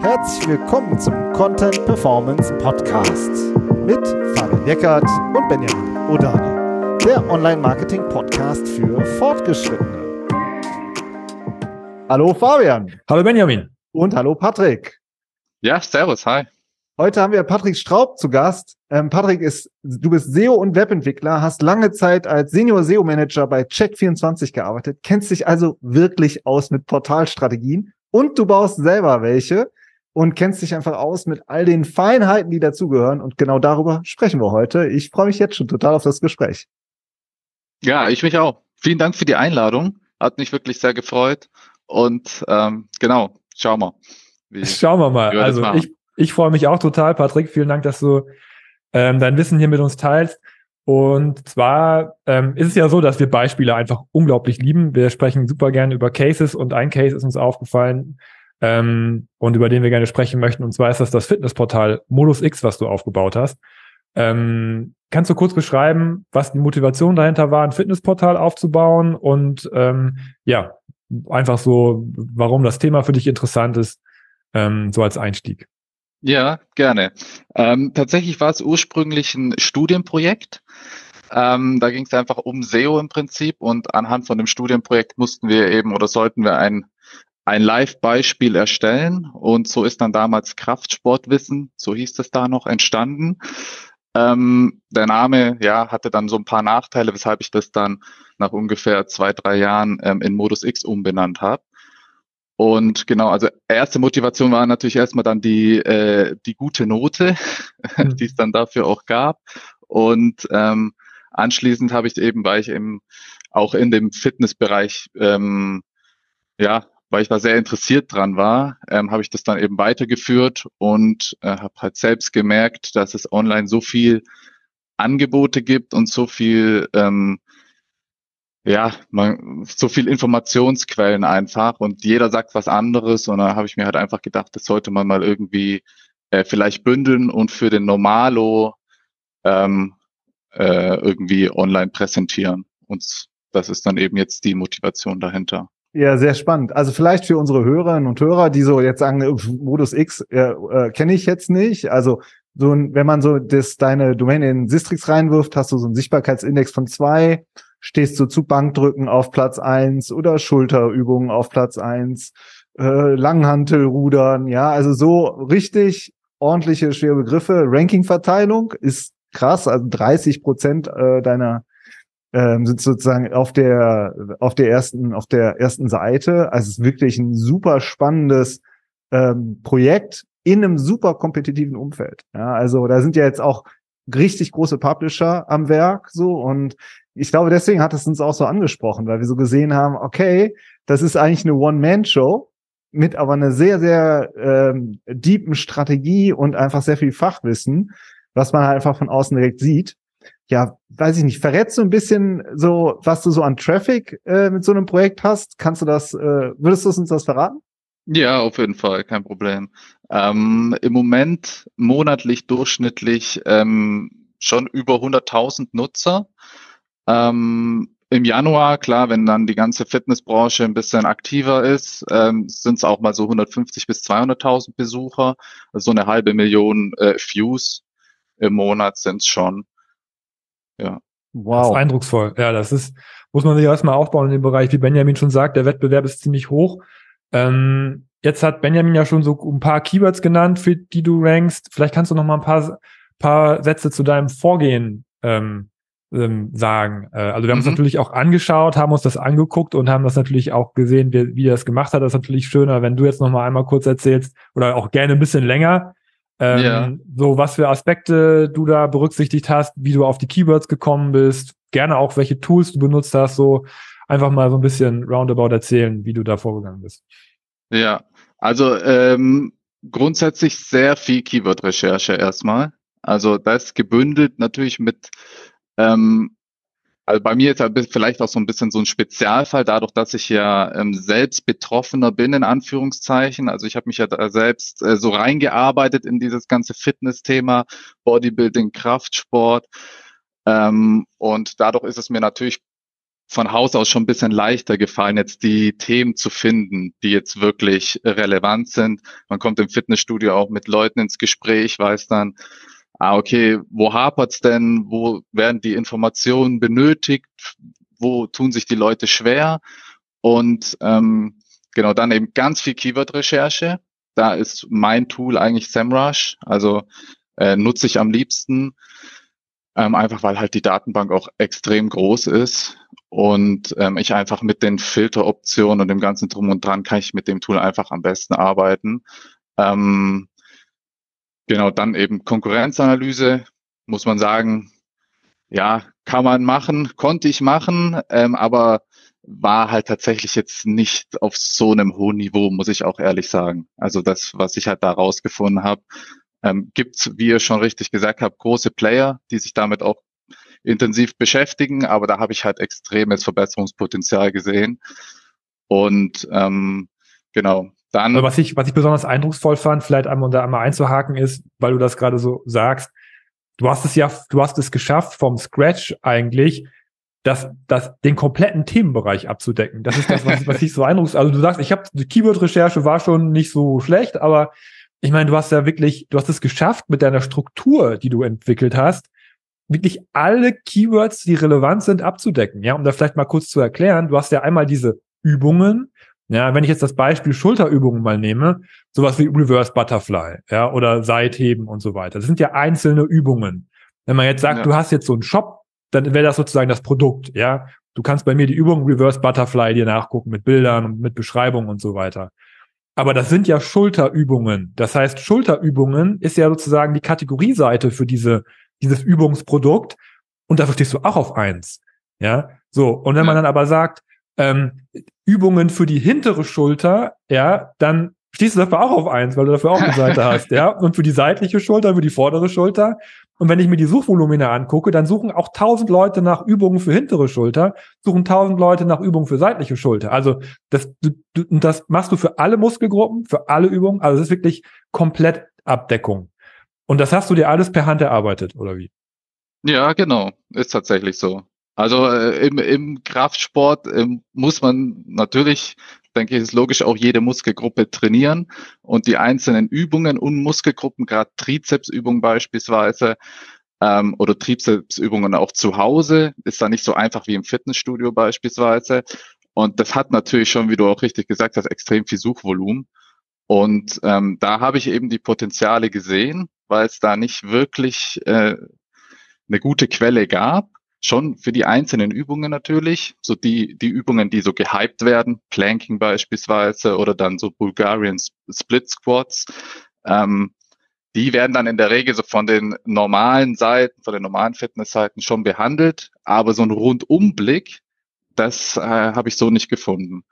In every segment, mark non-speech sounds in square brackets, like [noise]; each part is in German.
Herzlich willkommen zum Content Performance Podcast mit Fabian Eckert und Benjamin Odani, der Online-Marketing-Podcast für Fortgeschrittene. Hallo Fabian. Hallo Benjamin. Und hallo Patrick. Ja, servus, hi. Heute haben wir Patrick Straub zu Gast. Ähm, Patrick ist, du bist SEO und Webentwickler, hast lange Zeit als Senior SEO Manager bei Check24 gearbeitet, kennst dich also wirklich aus mit Portalstrategien und du baust selber welche und kennst dich einfach aus mit all den Feinheiten, die dazugehören. Und genau darüber sprechen wir heute. Ich freue mich jetzt schon total auf das Gespräch. Ja, ich mich auch. Vielen Dank für die Einladung. Hat mich wirklich sehr gefreut. Und ähm, genau, schauen wir. Wie, schauen wir mal. Wir also ich, ich freue mich auch total, Patrick. Vielen Dank, dass du ähm, dein Wissen hier mit uns teilst. Und zwar ähm, ist es ja so, dass wir Beispiele einfach unglaublich lieben. Wir sprechen super gerne über Cases und ein Case ist uns aufgefallen, ähm, und über den wir gerne sprechen möchten. Und zwar ist das das Fitnessportal Modus X, was du aufgebaut hast. Ähm, kannst du kurz beschreiben, was die Motivation dahinter war, ein Fitnessportal aufzubauen und ähm, ja, einfach so, warum das Thema für dich interessant ist, ähm, so als Einstieg. Ja, gerne. Ähm, tatsächlich war es ursprünglich ein Studienprojekt. Ähm, da ging es einfach um SEO im Prinzip und anhand von dem Studienprojekt mussten wir eben oder sollten wir ein ein Live-Beispiel erstellen und so ist dann damals Kraftsportwissen, so hieß es da noch, entstanden. Ähm, der Name ja hatte dann so ein paar Nachteile, weshalb ich das dann nach ungefähr zwei, drei Jahren ähm, in Modus X umbenannt habe. Und genau, also erste Motivation war natürlich erstmal dann die, äh, die gute Note, mhm. [laughs] die es dann dafür auch gab. Und ähm, anschließend habe ich eben, weil ich eben auch in dem Fitnessbereich ähm, ja, weil ich da sehr interessiert dran war, ähm, habe ich das dann eben weitergeführt und äh, habe halt selbst gemerkt, dass es online so viel Angebote gibt und so viel, ähm, ja, man, so viel Informationsquellen einfach und jeder sagt was anderes und da habe ich mir halt einfach gedacht, das sollte man mal irgendwie äh, vielleicht bündeln und für den Normalo ähm, äh, irgendwie online präsentieren. Und das ist dann eben jetzt die Motivation dahinter. Ja, sehr spannend. Also vielleicht für unsere Hörerinnen und Hörer, die so jetzt sagen, Modus X äh, äh, kenne ich jetzt nicht. Also so wenn man so das deine Domain in Sistrix reinwirft, hast du so einen Sichtbarkeitsindex von zwei, stehst du zu Bankdrücken auf Platz eins oder Schulterübungen auf Platz eins, äh, Langhantelrudern, ja, also so richtig ordentliche schwere Begriffe. Rankingverteilung ist krass, also 30 Prozent äh, deiner ähm, sind sozusagen auf der auf der ersten auf der ersten Seite. Also es ist wirklich ein super spannendes ähm, Projekt in einem super kompetitiven Umfeld. Ja, also da sind ja jetzt auch richtig große Publisher am Werk so und ich glaube deswegen hat es uns auch so angesprochen, weil wir so gesehen haben, okay, das ist eigentlich eine One-Man-Show mit aber einer sehr sehr ähm, deepen Strategie und einfach sehr viel Fachwissen, was man halt einfach von außen direkt sieht ja, weiß ich nicht, verrätst du ein bisschen so, was du so an Traffic äh, mit so einem Projekt hast? Kannst du das, äh, würdest du uns das verraten? Ja, auf jeden Fall, kein Problem. Ähm, Im Moment monatlich durchschnittlich ähm, schon über 100.000 Nutzer. Ähm, Im Januar, klar, wenn dann die ganze Fitnessbranche ein bisschen aktiver ist, ähm, sind es auch mal so 150 bis 200.000 Besucher. Also so eine halbe Million äh, Views im Monat sind es schon. Ja. Wow. Das ist eindrucksvoll. Ja, das ist, muss man sich erstmal aufbauen in dem Bereich. Wie Benjamin schon sagt, der Wettbewerb ist ziemlich hoch. Ähm, jetzt hat Benjamin ja schon so ein paar Keywords genannt, für die du rankst. Vielleicht kannst du noch mal ein paar, paar Sätze zu deinem Vorgehen ähm, ähm, sagen. Äh, also wir haben mhm. uns natürlich auch angeschaut, haben uns das angeguckt und haben das natürlich auch gesehen, wie, wie er das gemacht hat. Das ist natürlich schöner, wenn du jetzt noch mal einmal kurz erzählst oder auch gerne ein bisschen länger, ähm, ja. So, was für Aspekte du da berücksichtigt hast, wie du auf die Keywords gekommen bist, gerne auch welche Tools du benutzt hast, so einfach mal so ein bisschen roundabout erzählen, wie du da vorgegangen bist. Ja, also ähm, grundsätzlich sehr viel Keyword-Recherche erstmal. Also das gebündelt natürlich mit ähm, also bei mir ist halt vielleicht auch so ein bisschen so ein Spezialfall, dadurch, dass ich ja ähm, selbst Betroffener bin, in Anführungszeichen. Also ich habe mich ja da selbst äh, so reingearbeitet in dieses ganze Fitness-Thema, Bodybuilding, Kraftsport. Ähm, und dadurch ist es mir natürlich von Haus aus schon ein bisschen leichter gefallen, jetzt die Themen zu finden, die jetzt wirklich relevant sind. Man kommt im Fitnessstudio auch mit Leuten ins Gespräch, weiß dann, ah, okay, wo hapert's denn? Wo werden die Informationen benötigt? Wo tun sich die Leute schwer? Und ähm, genau, dann eben ganz viel Keyword-Recherche. Da ist mein Tool eigentlich SEMrush, also äh, nutze ich am liebsten, ähm, einfach weil halt die Datenbank auch extrem groß ist und ähm, ich einfach mit den Filteroptionen und dem ganzen Drum und Dran kann ich mit dem Tool einfach am besten arbeiten. Ähm, Genau, dann eben Konkurrenzanalyse, muss man sagen, ja, kann man machen, konnte ich machen, ähm, aber war halt tatsächlich jetzt nicht auf so einem hohen Niveau, muss ich auch ehrlich sagen. Also das, was ich halt da rausgefunden habe, ähm, gibt wie ihr schon richtig gesagt habt, große Player, die sich damit auch intensiv beschäftigen, aber da habe ich halt extremes Verbesserungspotenzial gesehen. Und ähm, genau, dann. Aber was ich, was ich besonders eindrucksvoll fand, vielleicht einmal da einmal einzuhaken ist, weil du das gerade so sagst, du hast es ja, du hast es geschafft, vom Scratch eigentlich, das, das, den kompletten Themenbereich abzudecken. Das ist das, was, was ich so [laughs] eindrucksvoll, also du sagst, ich habe, die Keyword-Recherche war schon nicht so schlecht, aber ich meine, du hast ja wirklich, du hast es geschafft mit deiner Struktur, die du entwickelt hast, wirklich alle Keywords, die relevant sind, abzudecken. Ja, um da vielleicht mal kurz zu erklären, du hast ja einmal diese Übungen, ja, wenn ich jetzt das Beispiel Schulterübungen mal nehme, sowas wie Reverse Butterfly, ja, oder Seitheben und so weiter. Das sind ja einzelne Übungen. Wenn man jetzt sagt, ja. du hast jetzt so einen Shop, dann wäre das sozusagen das Produkt, ja. Du kannst bei mir die Übung Reverse Butterfly dir nachgucken mit Bildern und mit Beschreibungen und so weiter. Aber das sind ja Schulterübungen. Das heißt, Schulterübungen ist ja sozusagen die Kategorieseite für diese, dieses Übungsprodukt. Und dafür stehst du auch auf eins. Ja, so. Und wenn ja. man dann aber sagt, ähm, Übungen für die hintere Schulter, ja, dann stehst du dafür auch auf eins, weil du dafür auch eine Seite [laughs] hast, ja. Und für die seitliche Schulter, für die vordere Schulter. Und wenn ich mir die Suchvolumina angucke, dann suchen auch tausend Leute nach Übungen für hintere Schulter, suchen tausend Leute nach Übungen für seitliche Schulter. Also das, du, das machst du für alle Muskelgruppen, für alle Übungen. Also es ist wirklich komplett Abdeckung. Und das hast du dir alles per Hand erarbeitet, oder wie? Ja, genau. Ist tatsächlich so. Also äh, im, im Kraftsport äh, muss man natürlich, denke ich, ist logisch, auch jede Muskelgruppe trainieren und die einzelnen Übungen und Muskelgruppen, gerade Trizepsübungen beispielsweise ähm, oder Trizepsübungen auch zu Hause, ist da nicht so einfach wie im Fitnessstudio beispielsweise. Und das hat natürlich schon, wie du auch richtig gesagt hast, extrem viel Suchvolumen. Und ähm, da habe ich eben die Potenziale gesehen, weil es da nicht wirklich äh, eine gute Quelle gab schon für die einzelnen Übungen natürlich, so die, die Übungen, die so gehypt werden, Planking beispielsweise oder dann so Bulgarian Split Squats, ähm, die werden dann in der Regel so von den normalen Seiten, von den normalen Fitnessseiten schon behandelt, aber so ein Rundumblick, das äh, habe ich so nicht gefunden.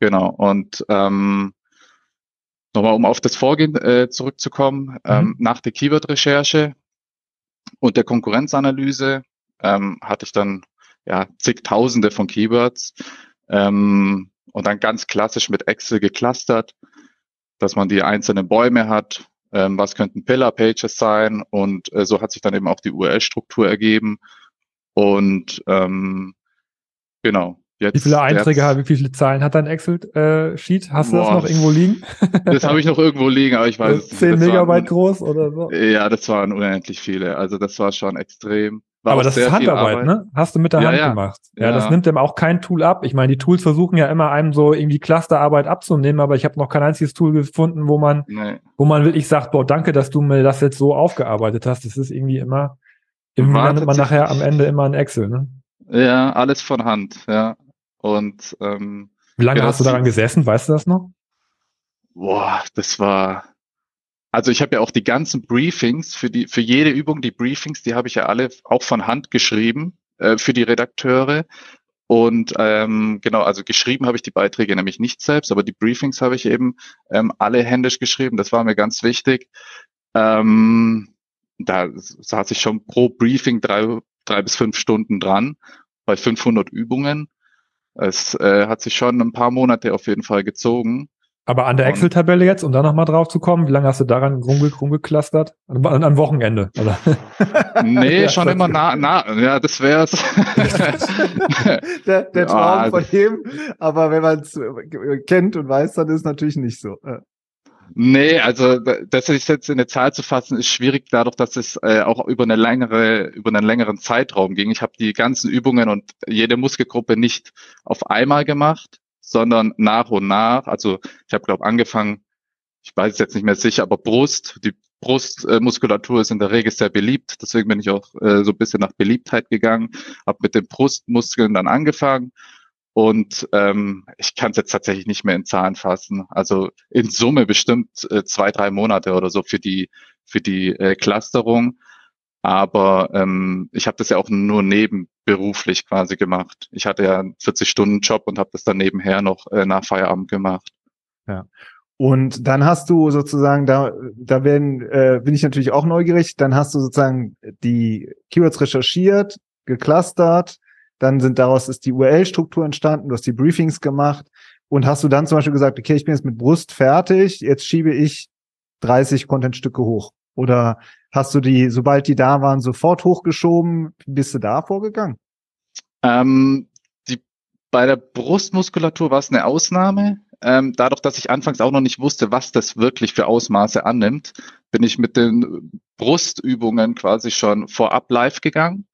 Genau. Und ähm, nochmal, um auf das Vorgehen äh, zurückzukommen, mhm. ähm, nach der Keyword-Recherche und der Konkurrenzanalyse ähm, hatte ich dann ja zigtausende von Keywords ähm, und dann ganz klassisch mit Excel geclustert, dass man die einzelnen Bäume hat, ähm, was könnten Pillar-Pages sein und äh, so hat sich dann eben auch die URL-Struktur ergeben und ähm, genau. Jetzt, wie viele Einträge, jetzt, wie viele Zahlen hat dein Excel-Sheet? Hast du boah, das noch irgendwo liegen? [laughs] das habe ich noch irgendwo liegen, aber ich weiß es nicht. 10 Megabyte waren, groß oder so? Ja, das waren unendlich viele. Also das war schon extrem. War aber das ist Handarbeit, ne? Hast du mit der ja, Hand ja. gemacht. Ja, ja, das nimmt dem auch kein Tool ab. Ich meine, die Tools versuchen ja immer einem so irgendwie Clusterarbeit abzunehmen, aber ich habe noch kein einziges Tool gefunden, wo man, nee. wo man wirklich sagt, boah, danke, dass du mir das jetzt so aufgearbeitet hast. Das ist irgendwie immer, irgendwie landet man nachher am Ende immer in Excel, ne? Ja, alles von Hand, ja. Und ähm, wie lange hast du daran gesessen? Weißt du das noch? Boah, das war also ich habe ja auch die ganzen Briefings für die für jede Übung die Briefings, die habe ich ja alle auch von Hand geschrieben äh, für die Redakteure und ähm, genau, also geschrieben habe ich die Beiträge nämlich nicht selbst, aber die Briefings habe ich eben ähm, alle händisch geschrieben. Das war mir ganz wichtig. Ähm, da saß ich schon pro Briefing drei, drei bis fünf Stunden dran bei 500 Übungen. Es äh, hat sich schon ein paar Monate auf jeden Fall gezogen. Aber an der Excel-Tabelle jetzt, um da nochmal drauf zu kommen, wie lange hast du daran rumge rumgeklustert? An, an Wochenende, oder? [laughs] Nee, schon immer nah, nah, ja, das wär's. [laughs] der, der Traum ja, von ihm, aber wenn man es kennt und weiß, dann ist es natürlich nicht so. Nee, also das jetzt in eine Zahl zu fassen, ist schwierig, dadurch, dass es äh, auch über eine längere, über einen längeren Zeitraum ging. Ich habe die ganzen Übungen und jede Muskelgruppe nicht auf einmal gemacht, sondern nach und nach. Also ich habe, glaube angefangen, ich weiß jetzt nicht mehr sicher, aber Brust, die Brustmuskulatur ist in der Regel sehr beliebt, deswegen bin ich auch äh, so ein bisschen nach Beliebtheit gegangen, habe mit den Brustmuskeln dann angefangen und ähm, ich kann es jetzt tatsächlich nicht mehr in Zahlen fassen. Also in Summe bestimmt äh, zwei, drei Monate oder so für die für die äh, Clusterung. Aber ähm, ich habe das ja auch nur nebenberuflich quasi gemacht. Ich hatte ja einen 40-Stunden-Job und habe das dann nebenher noch äh, nach Feierabend gemacht. Ja. Und dann hast du sozusagen, da, da werden, äh, bin ich natürlich auch neugierig, dann hast du sozusagen die Keywords recherchiert, geclustert, dann sind daraus ist die URL-Struktur entstanden, du hast die Briefings gemacht und hast du dann zum Beispiel gesagt, okay, ich bin jetzt mit Brust fertig, jetzt schiebe ich 30 Contentstücke hoch. Oder hast du die, sobald die da waren, sofort hochgeschoben? Bist du da vorgegangen? Ähm, die, bei der Brustmuskulatur war es eine Ausnahme. Ähm, dadurch, dass ich anfangs auch noch nicht wusste, was das wirklich für Ausmaße annimmt, bin ich mit den Brustübungen quasi schon vorab live gegangen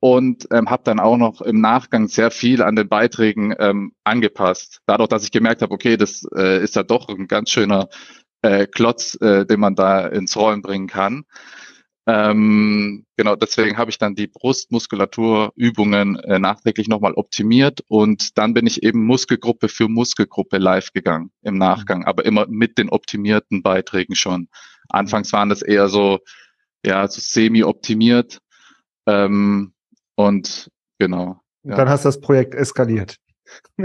und ähm, habe dann auch noch im Nachgang sehr viel an den Beiträgen ähm, angepasst. Dadurch, dass ich gemerkt habe, okay, das äh, ist ja doch ein ganz schöner äh, Klotz, äh, den man da ins Rollen bringen kann. Ähm, genau, deswegen habe ich dann die Brustmuskulaturübungen äh, nachträglich nochmal optimiert und dann bin ich eben Muskelgruppe für Muskelgruppe live gegangen im Nachgang, aber immer mit den optimierten Beiträgen schon. Anfangs waren das eher so, ja, so semi-optimiert. Ähm, und genau. Ja. Und dann hast du das Projekt eskaliert. [laughs]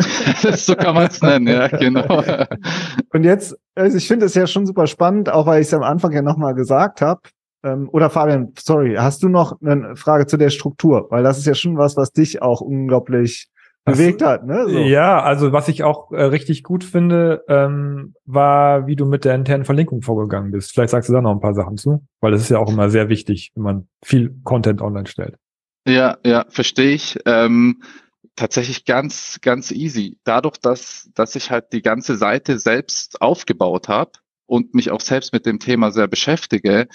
so kann man es nennen, ja, genau. [laughs] Und jetzt, also ich finde es ja schon super spannend, auch weil ich es am Anfang ja nochmal gesagt habe. Ähm, oder Fabian, sorry, hast du noch eine Frage zu der Struktur? Weil das ist ja schon was, was dich auch unglaublich das, bewegt hat, ne? So. Ja, also was ich auch äh, richtig gut finde, ähm, war, wie du mit der internen Verlinkung vorgegangen bist. Vielleicht sagst du da noch ein paar Sachen zu, weil das ist ja auch immer sehr wichtig, wenn man viel Content online stellt. Ja, ja, verstehe ich. Ähm, tatsächlich ganz, ganz easy. Dadurch, dass, dass ich halt die ganze Seite selbst aufgebaut habe und mich auch selbst mit dem Thema sehr beschäftige,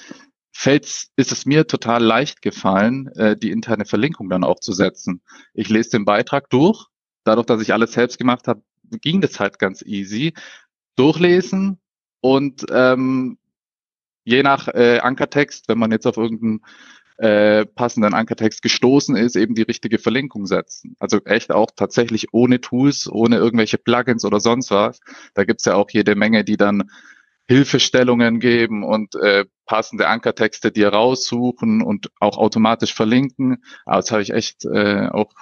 fällt's, ist es mir total leicht gefallen, äh, die interne Verlinkung dann aufzusetzen. Ich lese den Beitrag durch. Dadurch, dass ich alles selbst gemacht habe, ging das halt ganz easy. Durchlesen und ähm, je nach äh, Ankertext, wenn man jetzt auf irgendeinen äh, passenden Ankertext gestoßen ist, eben die richtige Verlinkung setzen. Also echt auch tatsächlich ohne Tools, ohne irgendwelche Plugins oder sonst was. Da gibt's ja auch jede Menge, die dann Hilfestellungen geben und äh, passende Ankertexte dir raussuchen und auch automatisch verlinken. Aber das habe ich echt äh, auch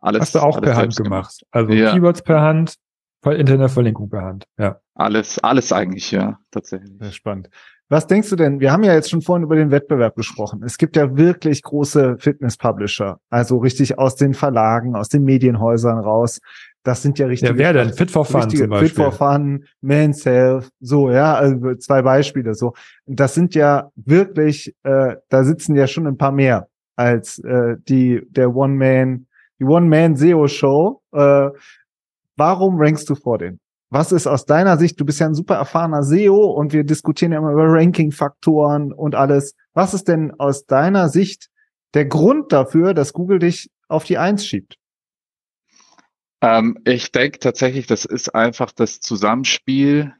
alles. Hast du auch per Hand gemacht. gemacht. Also ja. Keywords per Hand, Internetverlinkung per Hand. Ja. Alles, alles eigentlich, ja, tatsächlich. Sehr spannend. Was denkst du denn? Wir haben ja jetzt schon vorhin über den Wettbewerb gesprochen. Es gibt ja wirklich große Fitness-Publisher, also richtig aus den Verlagen, aus den Medienhäusern raus. Das sind ja richtig. Ja, wer denn? Fit for Fun zum Beispiel. Fit for Fun, Men's Health, so, ja, also zwei Beispiele so. Das sind ja wirklich, äh, da sitzen ja schon ein paar mehr als äh, die der One-Man, die One-Man-SEO-Show. Äh, warum rankst du vor denen? Was ist aus deiner Sicht, du bist ja ein super erfahrener SEO und wir diskutieren ja immer über Ranking-Faktoren und alles. Was ist denn aus deiner Sicht der Grund dafür, dass Google dich auf die Eins schiebt? Ähm, ich denke tatsächlich, das ist einfach das Zusammenspiel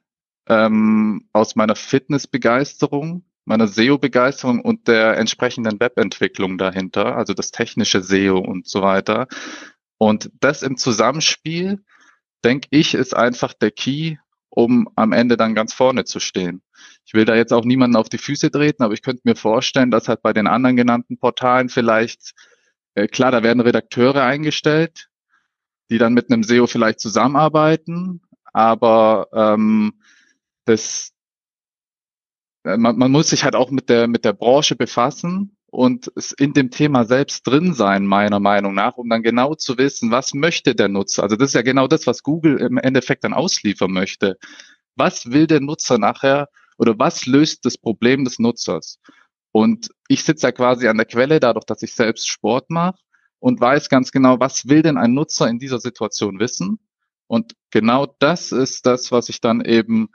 ähm, aus meiner Fitnessbegeisterung, meiner SEO-Begeisterung und der entsprechenden Webentwicklung dahinter, also das technische SEO und so weiter. Und das im Zusammenspiel denke ich, ist einfach der Key, um am Ende dann ganz vorne zu stehen. Ich will da jetzt auch niemanden auf die Füße treten, aber ich könnte mir vorstellen, dass halt bei den anderen genannten Portalen vielleicht, äh, klar, da werden Redakteure eingestellt, die dann mit einem SEO vielleicht zusammenarbeiten, aber ähm, das, äh, man, man muss sich halt auch mit der, mit der Branche befassen und in dem Thema selbst drin sein, meiner Meinung nach, um dann genau zu wissen, was möchte der Nutzer. Also das ist ja genau das, was Google im Endeffekt dann ausliefern möchte. Was will der Nutzer nachher oder was löst das Problem des Nutzers? Und ich sitze ja quasi an der Quelle, dadurch, dass ich selbst Sport mache und weiß ganz genau, was will denn ein Nutzer in dieser Situation wissen? Und genau das ist das, was ich dann eben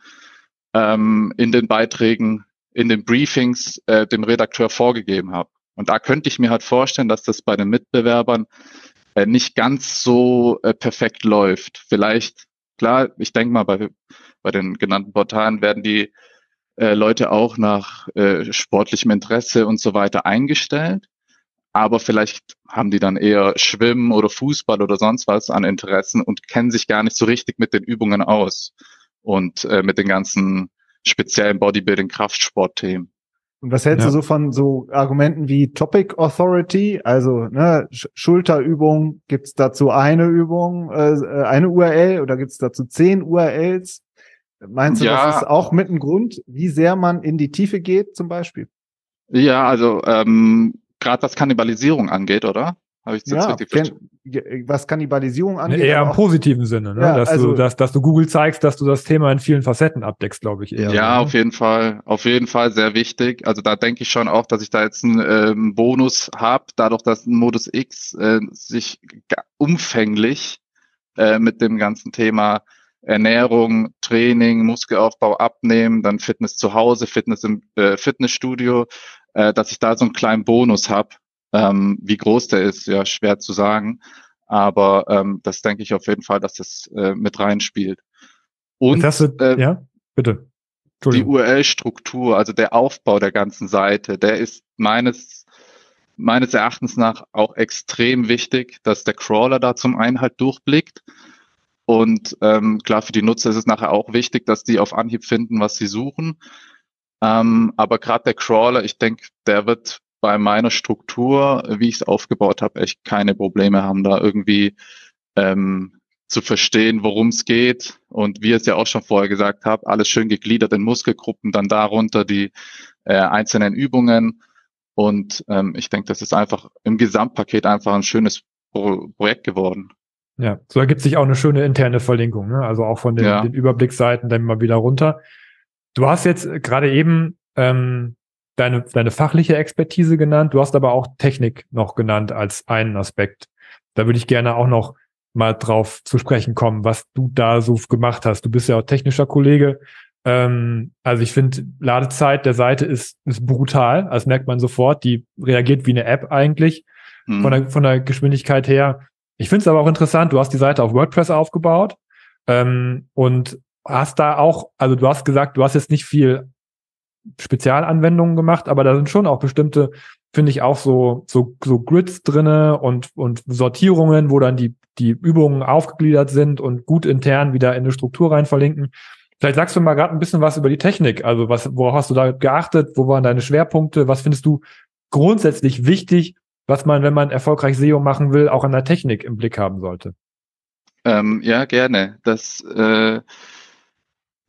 ähm, in den Beiträgen in den Briefings äh, dem Redakteur vorgegeben habe. Und da könnte ich mir halt vorstellen, dass das bei den Mitbewerbern äh, nicht ganz so äh, perfekt läuft. Vielleicht, klar, ich denke mal, bei, bei den genannten Portalen werden die äh, Leute auch nach äh, sportlichem Interesse und so weiter eingestellt. Aber vielleicht haben die dann eher Schwimmen oder Fußball oder sonst was an Interessen und kennen sich gar nicht so richtig mit den Übungen aus und äh, mit den ganzen speziellen Bodybuilding-Kraftsport-Themen. Und was hältst ja. du so von so Argumenten wie Topic Authority? Also ne, Sch Schulterübung, gibt's dazu eine Übung, äh, äh eine URL oder gibt's dazu zehn URLs? Meinst du, ja. das ist auch mit ein Grund, wie sehr man in die Tiefe geht, zum Beispiel? Ja, also ähm, gerade was Kannibalisierung angeht, oder? Habe ich das ja, richtig verstanden? Was Kannibalisierung angeht. Eher im positiven Sinne, ne? Ja, dass, also, du, dass, dass du Google zeigst, dass du das Thema in vielen Facetten abdeckst, glaube ich eher. Ja, auf jeden Fall. Auf jeden Fall sehr wichtig. Also da denke ich schon auch, dass ich da jetzt einen ähm, Bonus habe, dadurch, dass ein Modus X äh, sich umfänglich äh, mit dem ganzen Thema Ernährung, Training, Muskelaufbau, Abnehmen, dann Fitness zu Hause, Fitness im äh, Fitnessstudio, äh, dass ich da so einen kleinen Bonus habe, ähm, wie groß der ist, ja, schwer zu sagen. Aber ähm, das denke ich auf jeden Fall, dass das äh, mit reinspielt. Und du, äh, ja, bitte. Die URL-Struktur, also der Aufbau der ganzen Seite, der ist meines meines Erachtens nach auch extrem wichtig, dass der Crawler da zum einen halt durchblickt. Und ähm, klar, für die Nutzer ist es nachher auch wichtig, dass die auf Anhieb finden, was sie suchen. Ähm, aber gerade der Crawler, ich denke, der wird bei meiner Struktur, wie ich es aufgebaut habe, echt keine Probleme haben, da irgendwie ähm, zu verstehen, worum es geht. Und wie es ja auch schon vorher gesagt habe, alles schön gegliedert in Muskelgruppen, dann darunter die äh, einzelnen Übungen. Und ähm, ich denke, das ist einfach im Gesamtpaket einfach ein schönes Pro Projekt geworden. Ja, so ergibt sich auch eine schöne interne Verlinkung, ne? also auch von den, ja. den Überblicksseiten dann mal wieder runter. Du hast jetzt gerade eben ähm, deine, deine fachliche Expertise genannt. Du hast aber auch Technik noch genannt als einen Aspekt. Da würde ich gerne auch noch mal drauf zu sprechen kommen, was du da so gemacht hast. Du bist ja auch technischer Kollege. Ähm, also ich finde, Ladezeit der Seite ist, ist brutal. Das merkt man sofort. Die reagiert wie eine App eigentlich mhm. von, der, von der Geschwindigkeit her. Ich finde es aber auch interessant. Du hast die Seite auf WordPress aufgebaut ähm, und hast da auch, also du hast gesagt, du hast jetzt nicht viel Spezialanwendungen gemacht, aber da sind schon auch bestimmte, finde ich auch so, so, so Grids drinne und, und Sortierungen, wo dann die, die Übungen aufgegliedert sind und gut intern wieder in eine Struktur rein verlinken. Vielleicht sagst du mal gerade ein bisschen was über die Technik. Also was, worauf hast du da geachtet? Wo waren deine Schwerpunkte? Was findest du grundsätzlich wichtig, was man, wenn man erfolgreich SEO machen will, auch an der Technik im Blick haben sollte? Ähm, ja, gerne. Das äh,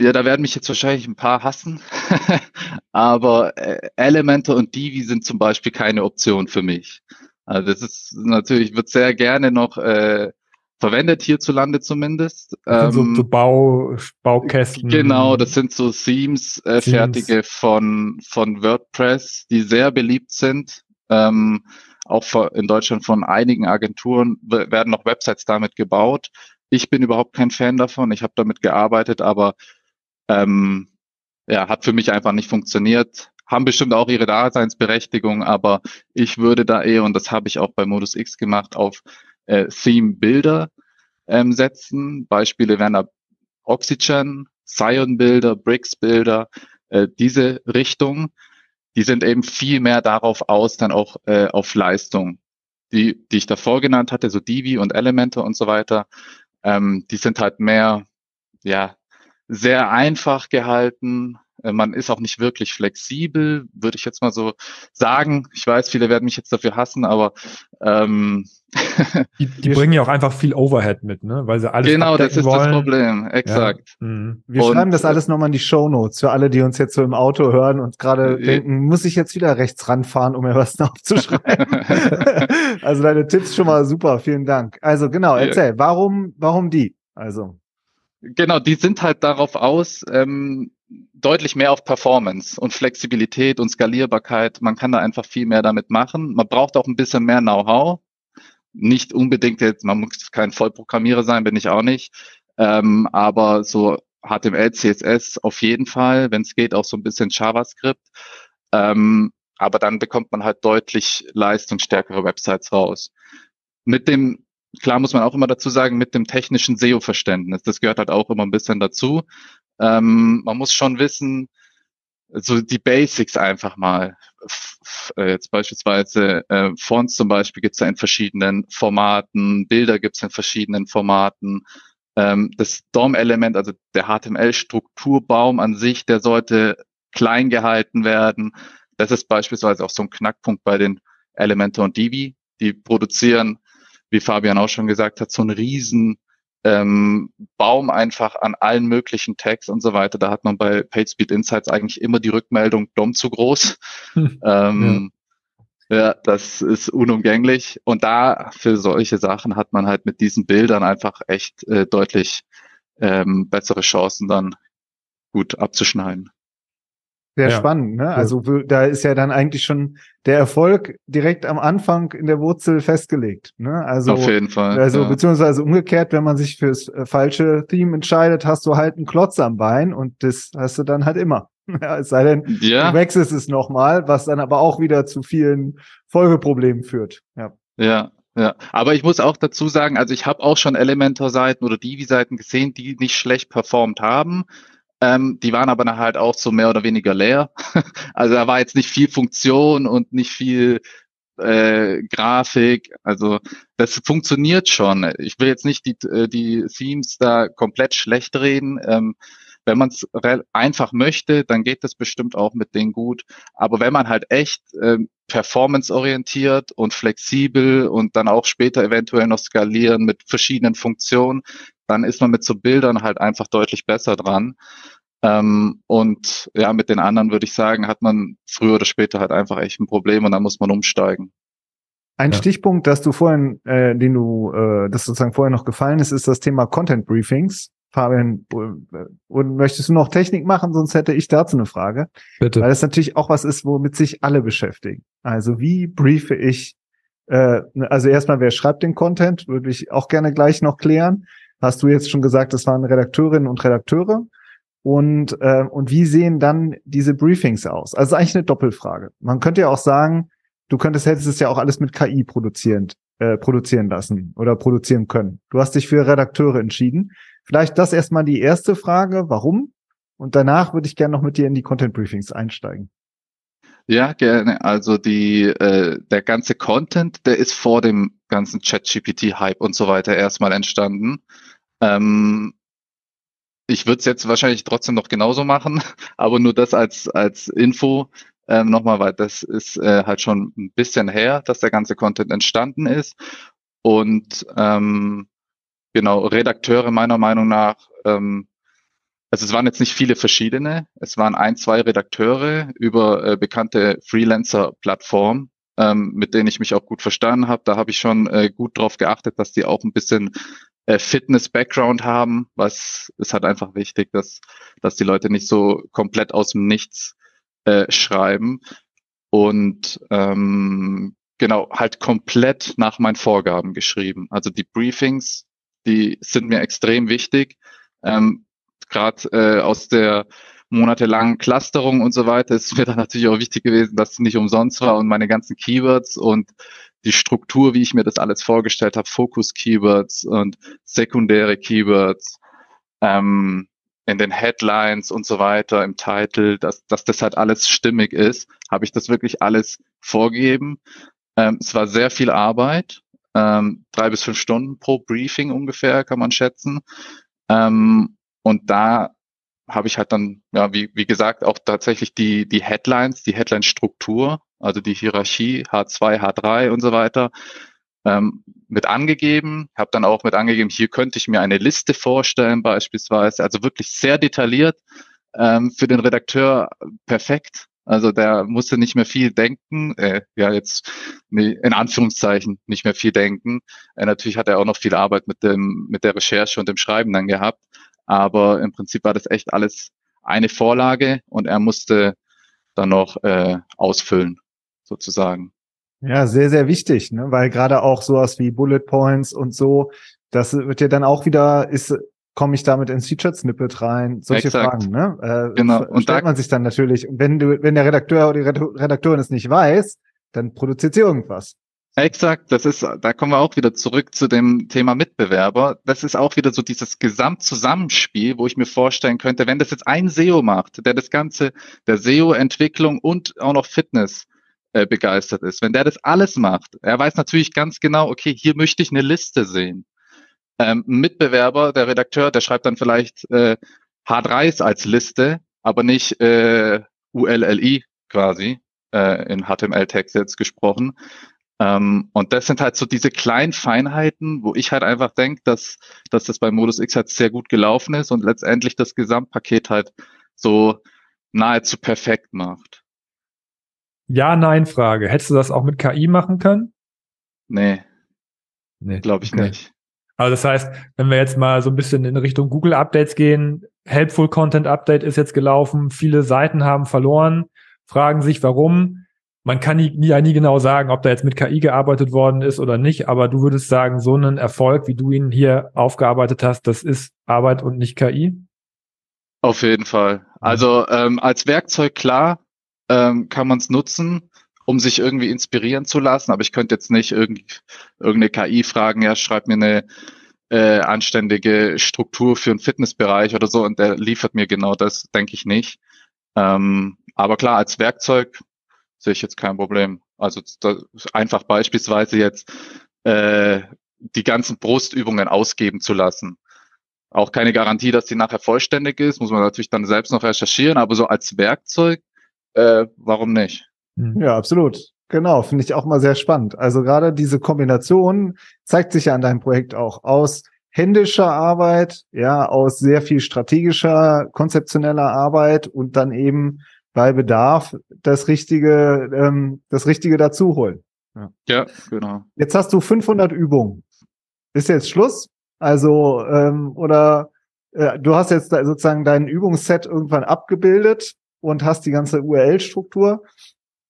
ja, da werden mich jetzt wahrscheinlich ein paar hassen, [laughs] aber äh, Elementor und Divi sind zum Beispiel keine Option für mich. Also das ist natürlich, wird sehr gerne noch äh, verwendet hierzulande zumindest. Ähm, so, so Bau, Baukästen. Genau, das sind so Themes, äh, Themes. fertige von, von WordPress, die sehr beliebt sind. Ähm, auch in Deutschland von einigen Agenturen werden noch Websites damit gebaut. Ich bin überhaupt kein Fan davon. Ich habe damit gearbeitet, aber ähm, ja, hat für mich einfach nicht funktioniert. Haben bestimmt auch ihre Daseinsberechtigung, aber ich würde da eher, und das habe ich auch bei Modus X gemacht, auf äh, Theme-Bilder ähm, setzen. Beispiele wären da Oxygen, Cyan-Bilder, Bricks-Bilder, äh, diese Richtung. Die sind eben viel mehr darauf aus, dann auch äh, auf Leistung. Die, die ich davor genannt hatte, so Divi und Elemente und so weiter, ähm, die sind halt mehr, ja, sehr einfach gehalten, Äh, man ist auch nicht wirklich flexibel, würde ich jetzt mal so sagen. Ich weiß, viele werden mich jetzt dafür hassen, aber ähm, die, [laughs] die bringen ja auch einfach viel Overhead mit, ne? Weil sie alles Genau, das ist wollen. das Problem, exakt. Ja. Mhm. Wir und, schreiben das alles nochmal in die Show Notes für alle, die uns jetzt so im Auto hören und gerade äh, denken, muss ich jetzt wieder rechts ranfahren, um mir was [laughs] aufzuschreiben? [laughs] also deine Tipps schon mal super, vielen Dank. Also genau, erzähl, ja. warum, warum die? Also Genau, die sind halt darauf aus, ähm, deutlich mehr auf Performance und Flexibilität und Skalierbarkeit. Man kann da einfach viel mehr damit machen. Man braucht auch ein bisschen mehr Know-how. Nicht unbedingt jetzt, man muss kein Vollprogrammierer sein, bin ich auch nicht. Ähm, aber so HTML, CSS auf jeden Fall, wenn es geht, auch so ein bisschen JavaScript. Ähm, aber dann bekommt man halt deutlich leistungsstärkere Websites raus. Mit dem klar muss man auch immer dazu sagen, mit dem technischen SEO-Verständnis. Das gehört halt auch immer ein bisschen dazu. Ähm, man muss schon wissen, so die Basics einfach mal. Äh, jetzt beispielsweise äh, Fonts zum Beispiel gibt es ja in verschiedenen Formaten, Bilder gibt es in verschiedenen Formaten. Ähm, das DOM-Element, also der HTML-Strukturbaum an sich, der sollte klein gehalten werden. Das ist beispielsweise auch so ein Knackpunkt bei den Elementor und Divi. Die produzieren wie Fabian auch schon gesagt hat, so ein riesen ähm, Baum einfach an allen möglichen Tags und so weiter. Da hat man bei PageSpeed Insights eigentlich immer die Rückmeldung DOM zu groß. Hm. [laughs] ähm, ja. ja. das ist unumgänglich. Und da für solche Sachen hat man halt mit diesen Bildern einfach echt äh, deutlich ähm, bessere Chancen dann gut abzuschneiden. Sehr ja. spannend, ne? Also da ist ja dann eigentlich schon der Erfolg direkt am Anfang in der Wurzel festgelegt. Ne? Also, Auf jeden Fall. Also ja. beziehungsweise umgekehrt, wenn man sich fürs äh, falsche Theme entscheidet, hast du halt einen Klotz am Bein und das hast du dann halt immer. [laughs] Ja, es sei denn, ja. du wechselst es nochmal, was dann aber auch wieder zu vielen Folgeproblemen führt. Ja. Ja, ja, aber ich muss auch dazu sagen, also ich habe auch schon Elementor-Seiten oder Divi-Seiten gesehen, die nicht schlecht performt haben. Ähm, die waren aber dann halt auch so mehr oder weniger leer. [laughs] also da war jetzt nicht viel Funktion und nicht viel äh, Grafik. Also das funktioniert schon. Ich will jetzt nicht die, äh, die Themes da komplett schlecht reden. Ähm, wenn man es einfach möchte, dann geht das bestimmt auch mit denen gut. Aber wenn man halt echt ähm, performanceorientiert und flexibel und dann auch später eventuell noch skalieren mit verschiedenen Funktionen, dann ist man mit so Bildern halt einfach deutlich besser dran. Ähm, und ja, mit den anderen würde ich sagen, hat man früher oder später halt einfach echt ein Problem und dann muss man umsteigen. Ein ja. Stichpunkt, dass du vorhin, äh, den du, äh, das sozusagen vorher noch gefallen ist, ist das Thema Content Briefings. Fabian, äh, und möchtest du noch Technik machen? Sonst hätte ich dazu eine Frage. Bitte. Weil das natürlich auch was ist, womit sich alle beschäftigen. Also wie briefe ich, äh, also erstmal, wer schreibt den Content, würde ich auch gerne gleich noch klären hast du jetzt schon gesagt, das waren Redakteurinnen und Redakteure. Und, äh, und wie sehen dann diese Briefings aus? Also eigentlich eine Doppelfrage. Man könnte ja auch sagen, du könntest, hättest es ja auch alles mit KI produzieren, äh, produzieren lassen oder produzieren können. Du hast dich für Redakteure entschieden. Vielleicht das erstmal die erste Frage, warum? Und danach würde ich gerne noch mit dir in die Content Briefings einsteigen. Ja, gerne. Also die, äh, der ganze Content, der ist vor dem ganzen Chat-GPT-Hype und so weiter erstmal entstanden. Ähm, ich würde es jetzt wahrscheinlich trotzdem noch genauso machen, [laughs] aber nur das als, als Info ähm, nochmal, weil das ist äh, halt schon ein bisschen her, dass der ganze Content entstanden ist. Und ähm, genau, Redakteure meiner Meinung nach ähm, also es waren jetzt nicht viele verschiedene, es waren ein, zwei Redakteure über äh, bekannte Freelancer-Plattformen, ähm, mit denen ich mich auch gut verstanden habe. Da habe ich schon äh, gut drauf geachtet, dass die auch ein bisschen äh, Fitness-Background haben, was ist halt einfach wichtig, dass, dass die Leute nicht so komplett aus dem Nichts äh, schreiben. Und ähm, genau, halt komplett nach meinen Vorgaben geschrieben. Also die Briefings, die sind mir extrem wichtig. Ähm, gerade äh, aus der monatelangen Clusterung und so weiter ist mir dann natürlich auch wichtig gewesen, dass es nicht umsonst war und meine ganzen Keywords und die Struktur, wie ich mir das alles vorgestellt habe, Fokus-Keywords und sekundäre Keywords ähm, in den Headlines und so weiter, im Titel, dass, dass das halt alles stimmig ist, habe ich das wirklich alles vorgegeben. Ähm, es war sehr viel Arbeit, ähm, drei bis fünf Stunden pro Briefing ungefähr, kann man schätzen. Ähm, und da habe ich halt dann, ja, wie, wie gesagt, auch tatsächlich die, die Headlines, die Headline-Struktur, also die Hierarchie, H2, H3 und so weiter, ähm, mit angegeben. Habe dann auch mit angegeben, hier könnte ich mir eine Liste vorstellen beispielsweise. Also wirklich sehr detailliert. Ähm, für den Redakteur perfekt. Also der musste nicht mehr viel denken, äh, ja jetzt in Anführungszeichen nicht mehr viel denken. Äh, natürlich hat er auch noch viel Arbeit mit dem mit der Recherche und dem Schreiben dann gehabt, aber im Prinzip war das echt alles eine Vorlage und er musste dann noch äh, ausfüllen sozusagen. Ja, sehr, sehr wichtig, ne? weil gerade auch sowas wie Bullet Points und so, das wird ja dann auch wieder, ist, komme ich damit ins Featured-Snippet rein? Solche Exakt. Fragen, ne? Äh, genau. Und stellt man sich dann natürlich, wenn du, wenn der Redakteur oder die Redakteurin es nicht weiß, dann produziert sie irgendwas. Exakt, das ist, da kommen wir auch wieder zurück zu dem Thema Mitbewerber. Das ist auch wieder so dieses Gesamtzusammenspiel, wo ich mir vorstellen könnte, wenn das jetzt ein SEO macht, der das Ganze, der SEO-Entwicklung und auch noch Fitness äh, begeistert ist. Wenn der das alles macht, er weiß natürlich ganz genau, okay, hier möchte ich eine Liste sehen. Ähm, Mitbewerber, der Redakteur, der schreibt dann vielleicht äh, H3s als Liste, aber nicht äh, ULLI quasi, äh, in HTML-Text jetzt gesprochen. Ähm, und das sind halt so diese kleinen Feinheiten, wo ich halt einfach denke, dass, dass das bei Modus X halt sehr gut gelaufen ist und letztendlich das Gesamtpaket halt so nahezu perfekt macht. Ja-Nein-Frage. Hättest du das auch mit KI machen können? Nee. Nee. Glaube ich okay. nicht. Also das heißt, wenn wir jetzt mal so ein bisschen in Richtung Google Updates gehen, Helpful Content Update ist jetzt gelaufen, viele Seiten haben verloren, fragen sich warum. Man kann nie, nie, ja nie genau sagen, ob da jetzt mit KI gearbeitet worden ist oder nicht, aber du würdest sagen, so einen Erfolg, wie du ihn hier aufgearbeitet hast, das ist Arbeit und nicht KI? Auf jeden Fall. Also ähm, als Werkzeug klar, ähm, kann man es nutzen, um sich irgendwie inspirieren zu lassen. Aber ich könnte jetzt nicht irgend, irgendeine KI fragen, ja, schreib mir eine äh, anständige Struktur für einen Fitnessbereich oder so und der liefert mir genau das, denke ich nicht. Ähm, aber klar, als Werkzeug sehe ich jetzt kein Problem. Also einfach beispielsweise jetzt äh, die ganzen Brustübungen ausgeben zu lassen. Auch keine Garantie, dass die nachher vollständig ist, muss man natürlich dann selbst noch recherchieren, aber so als Werkzeug äh, warum nicht? Hm. Ja, absolut. Genau, finde ich auch mal sehr spannend. Also gerade diese Kombination zeigt sich ja an deinem Projekt auch aus händischer Arbeit, ja, aus sehr viel strategischer, konzeptioneller Arbeit und dann eben bei Bedarf das richtige, ähm, das richtige dazu holen. Ja. ja, genau. Jetzt hast du 500 Übungen. Ist jetzt Schluss? Also ähm, oder äh, du hast jetzt sozusagen dein Übungsset irgendwann abgebildet und hast die ganze URL-Struktur.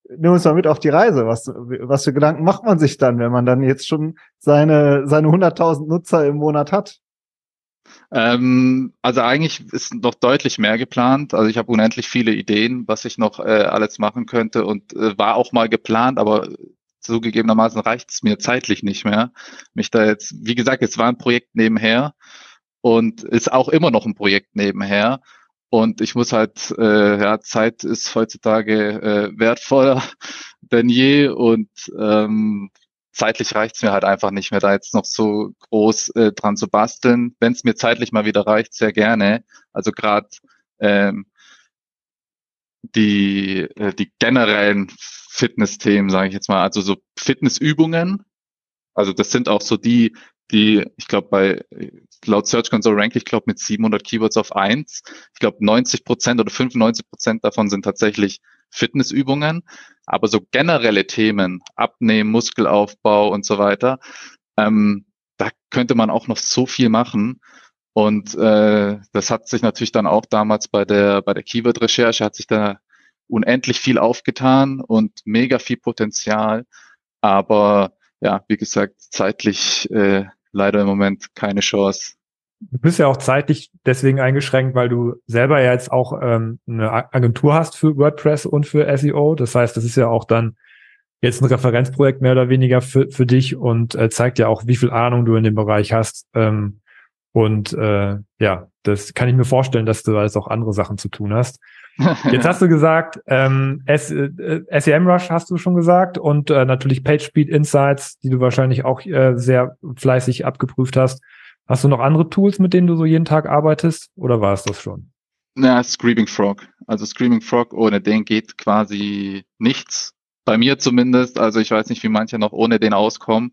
Nimm uns mal mit auf die Reise. Was, was für Gedanken macht man sich dann, wenn man dann jetzt schon seine, seine 100.000 Nutzer im Monat hat? Ähm, also eigentlich ist noch deutlich mehr geplant. Also ich habe unendlich viele Ideen, was ich noch äh, alles machen könnte und äh, war auch mal geplant, aber zugegebenermaßen reicht es mir zeitlich nicht mehr. Mich da jetzt, wie gesagt, es war ein Projekt nebenher und ist auch immer noch ein Projekt nebenher. Und ich muss halt, äh, ja, Zeit ist heutzutage äh, wertvoller [laughs] denn je und ähm, zeitlich reicht's mir halt einfach nicht mehr, da jetzt noch so groß äh, dran zu basteln. Wenn es mir zeitlich mal wieder reicht, sehr gerne. Also gerade ähm, die, äh, die generellen Fitness-Themen, sage ich jetzt mal, also so Fitnessübungen. Also das sind auch so die, die, ich glaube, bei laut Search Console rank ich glaube mit 700 Keywords auf eins. Ich glaube 90 Prozent oder 95 Prozent davon sind tatsächlich Fitnessübungen, aber so generelle Themen, Abnehmen, Muskelaufbau und so weiter, ähm, da könnte man auch noch so viel machen. Und äh, das hat sich natürlich dann auch damals bei der bei der Keyword-Recherche hat sich da unendlich viel aufgetan und mega viel Potenzial. Aber ja, wie gesagt, zeitlich äh, leider im Moment keine Chance. Du bist ja auch zeitlich deswegen eingeschränkt, weil du selber ja jetzt auch ähm, eine Agentur hast für WordPress und für SEO. Das heißt, das ist ja auch dann jetzt ein Referenzprojekt mehr oder weniger für, für dich und äh, zeigt ja auch, wie viel Ahnung du in dem Bereich hast. Ähm, und äh, ja, das kann ich mir vorstellen, dass du jetzt auch andere Sachen zu tun hast. [laughs] Jetzt hast du gesagt, ähm, SEMrush äh, hast du schon gesagt und äh, natürlich PageSpeed Insights, die du wahrscheinlich auch äh, sehr fleißig abgeprüft hast. Hast du noch andere Tools, mit denen du so jeden Tag arbeitest oder war es das schon? Na, Screaming Frog. Also Screaming Frog, ohne den geht quasi nichts. Bei mir zumindest. Also ich weiß nicht, wie manche noch ohne den auskommen.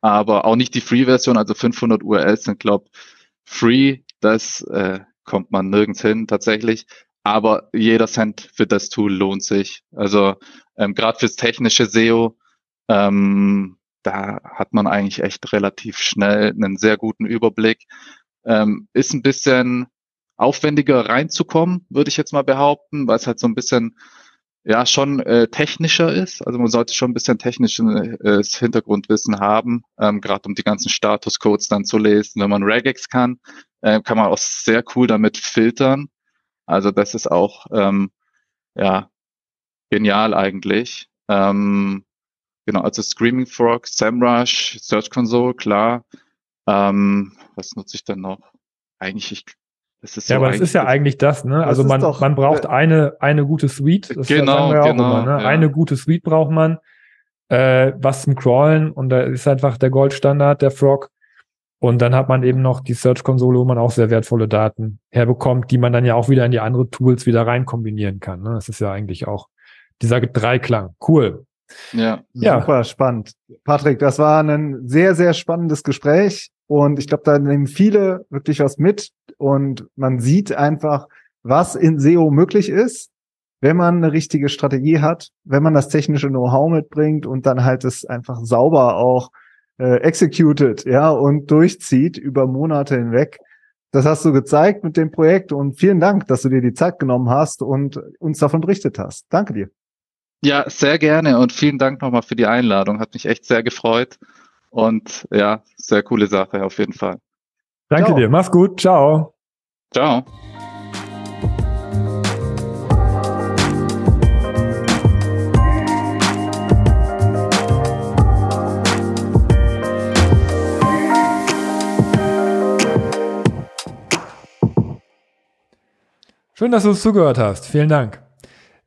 Aber auch nicht die Free-Version, also 500 URLs sind, glaube free. Das äh, kommt man nirgends hin tatsächlich. Aber jeder Cent für das Tool lohnt sich. Also ähm, gerade fürs technische SEO, ähm, da hat man eigentlich echt relativ schnell einen sehr guten Überblick. Ähm, ist ein bisschen aufwendiger reinzukommen, würde ich jetzt mal behaupten, weil es halt so ein bisschen ja schon äh, technischer ist. Also man sollte schon ein bisschen technisches Hintergrundwissen haben, ähm, gerade um die ganzen Statuscodes dann zu lesen. Wenn man Regex kann, äh, kann man auch sehr cool damit filtern. Also das ist auch ähm, ja genial eigentlich. Ähm, genau, also Screaming Frog, SEMrush, Search Console, klar. Ähm, was nutze ich denn noch? Eigentlich, ich, das ist ja, so aber es ist ja eigentlich das, ne? Also man, doch, man braucht äh, eine, eine gute Suite. Das genau, ja genau. Immer, ne? ja. Eine gute Suite braucht man, äh, was zum Crawlen und da ist einfach der Goldstandard, der Frog. Und dann hat man eben noch die Search-Konsole, wo man auch sehr wertvolle Daten herbekommt, die man dann ja auch wieder in die andere Tools wieder rein kombinieren kann. Ne? Das ist ja eigentlich auch dieser Dreiklang. Cool. Ja. ja. Super spannend. Patrick, das war ein sehr, sehr spannendes Gespräch. Und ich glaube, da nehmen viele wirklich was mit. Und man sieht einfach, was in SEO möglich ist, wenn man eine richtige Strategie hat, wenn man das technische Know-how mitbringt und dann halt es einfach sauber auch äh, executed, ja, und durchzieht über Monate hinweg. Das hast du gezeigt mit dem Projekt und vielen Dank, dass du dir die Zeit genommen hast und uns davon berichtet hast. Danke dir. Ja, sehr gerne und vielen Dank nochmal für die Einladung. Hat mich echt sehr gefreut und ja, sehr coole Sache auf jeden Fall. Danke Ciao. dir, mach's gut, ciao. Ciao. Schön, dass du uns zugehört hast. Vielen Dank.